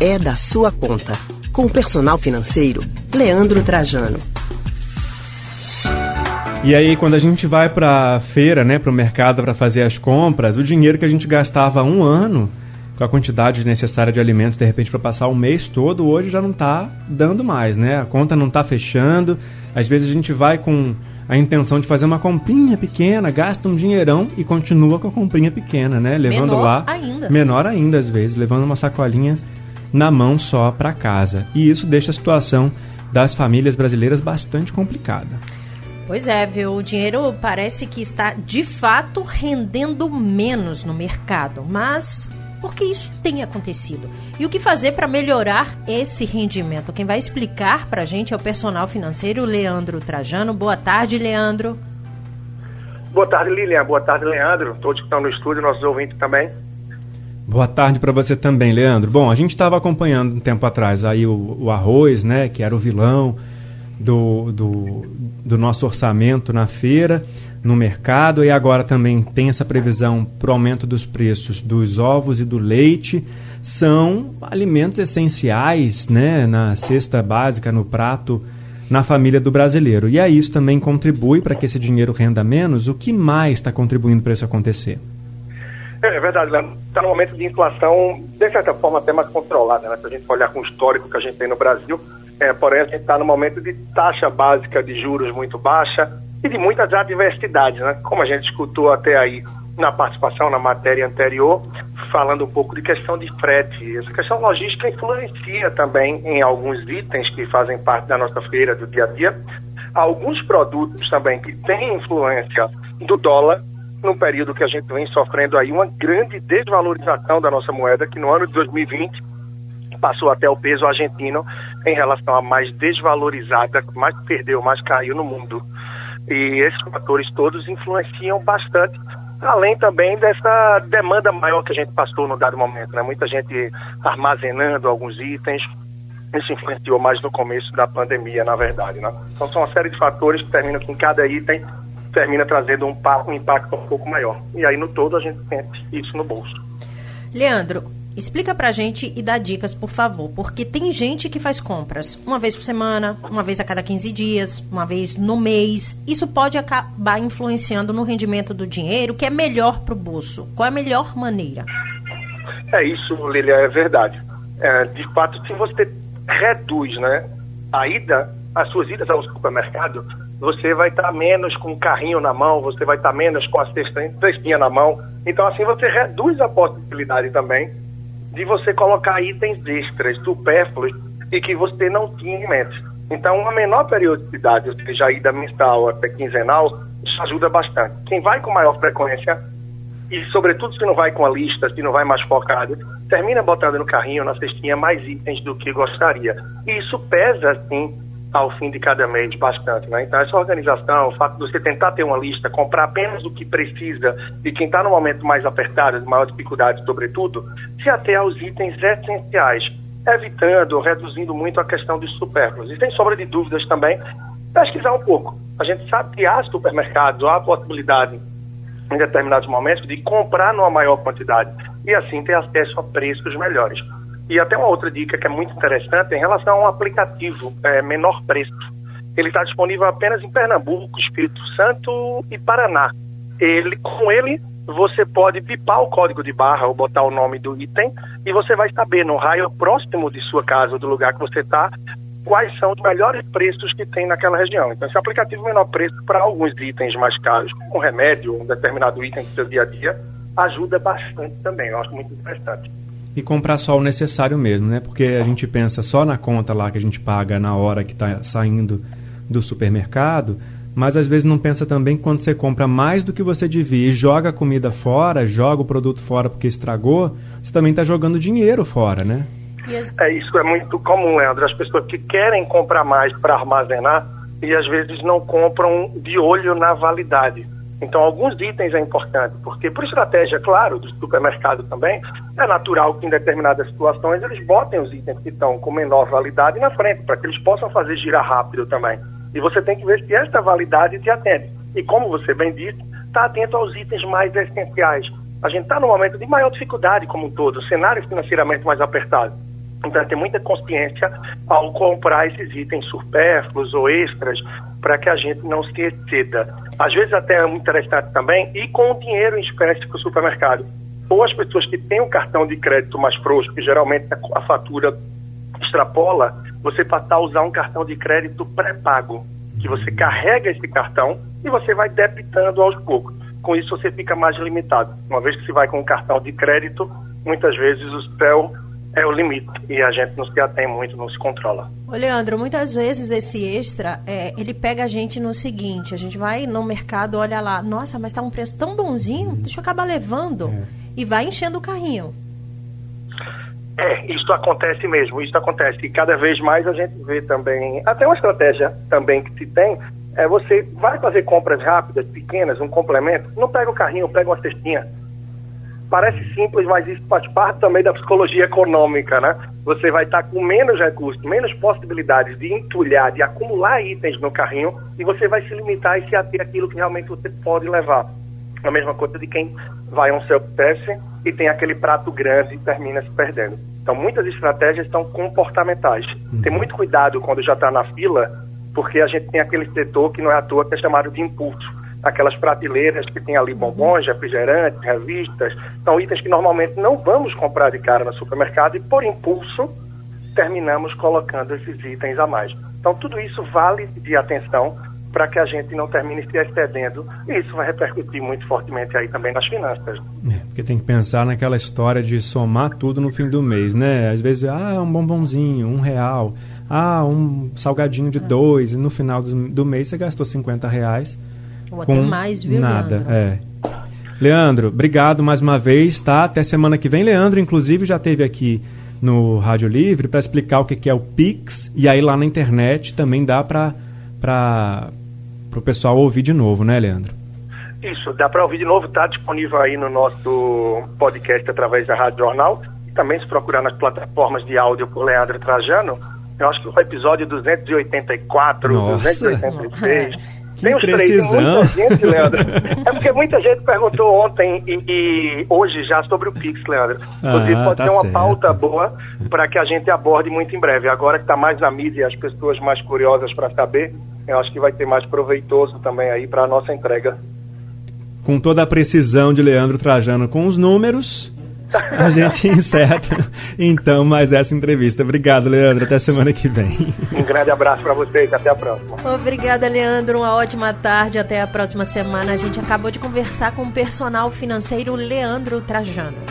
é da sua conta. Com o personal financeiro, Leandro Trajano. E aí, quando a gente vai para a feira, né, para o mercado para fazer as compras, o dinheiro que a gente gastava um ano com a quantidade necessária de alimentos, de repente, para passar o mês todo, hoje já não está dando mais, né? A conta não está fechando. Às vezes a gente vai com a intenção de fazer uma comprinha pequena, gasta um dinheirão e continua com a comprinha pequena, né? Levando menor lá. ainda. Menor ainda, às vezes, levando uma sacolinha na mão só para casa. E isso deixa a situação das famílias brasileiras bastante complicada. Pois é, viu? O dinheiro parece que está de fato rendendo menos no mercado, mas por que isso tem acontecido? E o que fazer para melhorar esse rendimento? Quem vai explicar para a gente é o personal financeiro Leandro Trajano. Boa tarde, Leandro. Boa tarde, Lilian. Boa tarde, Leandro. Todos que estão no estúdio, nossos ouvintes também. Boa tarde para você também, Leandro. Bom, a gente estava acompanhando um tempo atrás aí o, o, arroz, né, que era o vilão do, do, do nosso orçamento na feira no mercado e agora também tem essa previsão para o aumento dos preços dos ovos e do leite. São alimentos essenciais né, na cesta básica, no prato, na família do brasileiro. E aí isso também contribui para que esse dinheiro renda menos. O que mais está contribuindo para isso acontecer? É, é verdade. Está no momento de inflação, de certa forma, até mais controlada. Né? Se a gente olhar com o histórico que a gente tem no Brasil, é, porém, a gente está no momento de taxa básica de juros muito baixa, e de muitas adversidades, né? Como a gente escutou até aí na participação na matéria anterior, falando um pouco de questão de frete. Essa questão logística influencia também em alguns itens que fazem parte da nossa feira do dia a dia. Alguns produtos também que têm influência do dólar, num período que a gente vem sofrendo aí uma grande desvalorização da nossa moeda, que no ano de 2020 passou até o peso argentino em relação a mais desvalorizada, mais perdeu, mais caiu no mundo. E esses fatores todos influenciam bastante, além também dessa demanda maior que a gente passou no dado momento. Né? Muita gente armazenando alguns itens, isso influenciou mais no começo da pandemia, na verdade. Né? Então são uma série de fatores que terminam com cada item termina trazendo um, um impacto um pouco maior. E aí no todo a gente sente isso no bolso. Leandro, Explica pra gente e dá dicas, por favor, porque tem gente que faz compras uma vez por semana, uma vez a cada 15 dias, uma vez no mês. Isso pode acabar influenciando no rendimento do dinheiro, que é melhor pro bolso. Qual é a melhor maneira? É isso, Lilia, é verdade. É, de fato, se você reduz né, a ida, as suas idas ao supermercado, você vai estar menos com o carrinho na mão, você vai estar menos com a cestinha na mão. Então, assim, você reduz a possibilidade também de você colocar itens extras, supérfluos, e que você não tinha em mente. Então, uma menor periodicidade, ou seja, a ida mensal até quinzenal, isso ajuda bastante. Quem vai com maior frequência, e sobretudo se não vai com a lista, se não vai mais focado, termina botando no carrinho, na cestinha, mais itens do que gostaria. E isso pesa, assim, ao fim de cada mês bastante, né? Então essa organização, o fato de você tentar ter uma lista, comprar apenas o que precisa e quem está no momento mais apertado, de maior dificuldade, sobretudo, se até aos itens essenciais, evitando reduzindo muito a questão dos supérfluos. E sem sombra de dúvidas também, pesquisar um pouco. A gente sabe que há supermercados, há a possibilidade em determinados momentos de comprar numa maior quantidade e assim ter acesso a preços melhores. E até uma outra dica que é muito interessante em relação a um aplicativo é, menor preço. Ele está disponível apenas em Pernambuco, Espírito Santo e Paraná. Ele, com ele, você pode bipar o código de barra ou botar o nome do item e você vai saber no raio próximo de sua casa do lugar que você está quais são os melhores preços que tem naquela região. Então, esse aplicativo menor preço para alguns itens mais caros, como um remédio, um determinado item do seu dia a dia, ajuda bastante também. Eu acho muito interessante e comprar só o necessário mesmo, né? Porque a gente pensa só na conta lá que a gente paga na hora que está saindo do supermercado, mas às vezes não pensa também que quando você compra mais do que você devia e joga a comida fora, joga o produto fora porque estragou, você também está jogando dinheiro fora, né? É, isso é muito comum, Leandro. As pessoas que querem comprar mais para armazenar e às vezes não compram de olho na validade. Então, alguns itens é importante, porque por estratégia, claro, do supermercado também, é natural que em determinadas situações eles botem os itens que estão com menor validade na frente, para que eles possam fazer girar rápido também. E você tem que ver se esta validade te atende. E como você bem disse, está atento aos itens mais essenciais. A gente está num momento de maior dificuldade como um todo, cenário financeiramente mais apertado. Então, tem muita consciência ao comprar esses itens supérfluos ou extras para que a gente não se exceda. Às vezes, até é muito interessante também ir com o dinheiro em espécie para o supermercado. Ou as pessoas que têm um cartão de crédito mais frouxo, que geralmente a fatura extrapola, você passar a usar um cartão de crédito pré-pago, que você carrega esse cartão e você vai debitando aos poucos. Com isso, você fica mais limitado. Uma vez que você vai com um cartão de crédito, muitas vezes o céu é o limite e a gente não se atém muito, não se controla. Ô Leandro, muitas vezes esse extra, é, ele pega a gente no seguinte, a gente vai no mercado, olha lá, nossa, mas está um preço tão bonzinho, deixa eu acabar levando é. e vai enchendo o carrinho. É, isso acontece mesmo, isso acontece. E cada vez mais a gente vê também, até uma estratégia também que se tem, é você vai fazer compras rápidas, pequenas, um complemento, não pega o carrinho, pega uma cestinha Parece simples, mas isso faz parte também da psicologia econômica, né? Você vai estar com menos recursos, menos possibilidades de entulhar, de acumular itens no carrinho e você vai se limitar e se ater aquilo que realmente você pode levar. A mesma coisa de quem vai a um self-test e tem aquele prato grande e termina se perdendo. Então, muitas estratégias são comportamentais. Uhum. Tem muito cuidado quando já está na fila, porque a gente tem aquele setor que não é à toa que é chamado de impulso aquelas prateleiras que tem ali bombons, refrigerantes, revistas, são itens que normalmente não vamos comprar de cara no supermercado e por impulso terminamos colocando esses itens a mais. Então tudo isso vale de atenção para que a gente não termine se excedendo e isso vai repercutir muito fortemente aí também nas finanças. É, porque tem que pensar naquela história de somar tudo no fim do mês, né? Às vezes, ah, um bombonzinho, um real, ah, um salgadinho de dois, e no final do, do mês você gastou 50 reais ou até mais, viu, nada, Leandro? é. Leandro, obrigado mais uma vez, tá? Até semana que vem. Leandro, inclusive, já teve aqui no Rádio Livre para explicar o que, que é o Pix e aí lá na internet também dá para o pessoal ouvir de novo, né, Leandro? Isso, dá para ouvir de novo, está disponível aí no nosso podcast através da Rádio Jornal e também se procurar nas plataformas de áudio por Leandro Trajano, eu acho que o episódio 284, Nossa. 286 tem os três, tem muita gente, Leandro. é porque muita gente perguntou ontem e, e hoje já sobre o Pix, Leandro. Inclusive, ah, pode tá ser uma certo. pauta boa para que a gente aborde muito em breve. Agora que está mais na mídia e as pessoas mais curiosas para saber, eu acho que vai ter mais proveitoso também aí para a nossa entrega. Com toda a precisão de Leandro Trajano com os números, a gente encerra então mais essa entrevista. Obrigado, Leandro. Até semana que vem. Um grande abraço para vocês. Até a próxima. Obrigada, Leandro. Uma ótima tarde. Até a próxima semana. A gente acabou de conversar com o personal financeiro Leandro Trajano.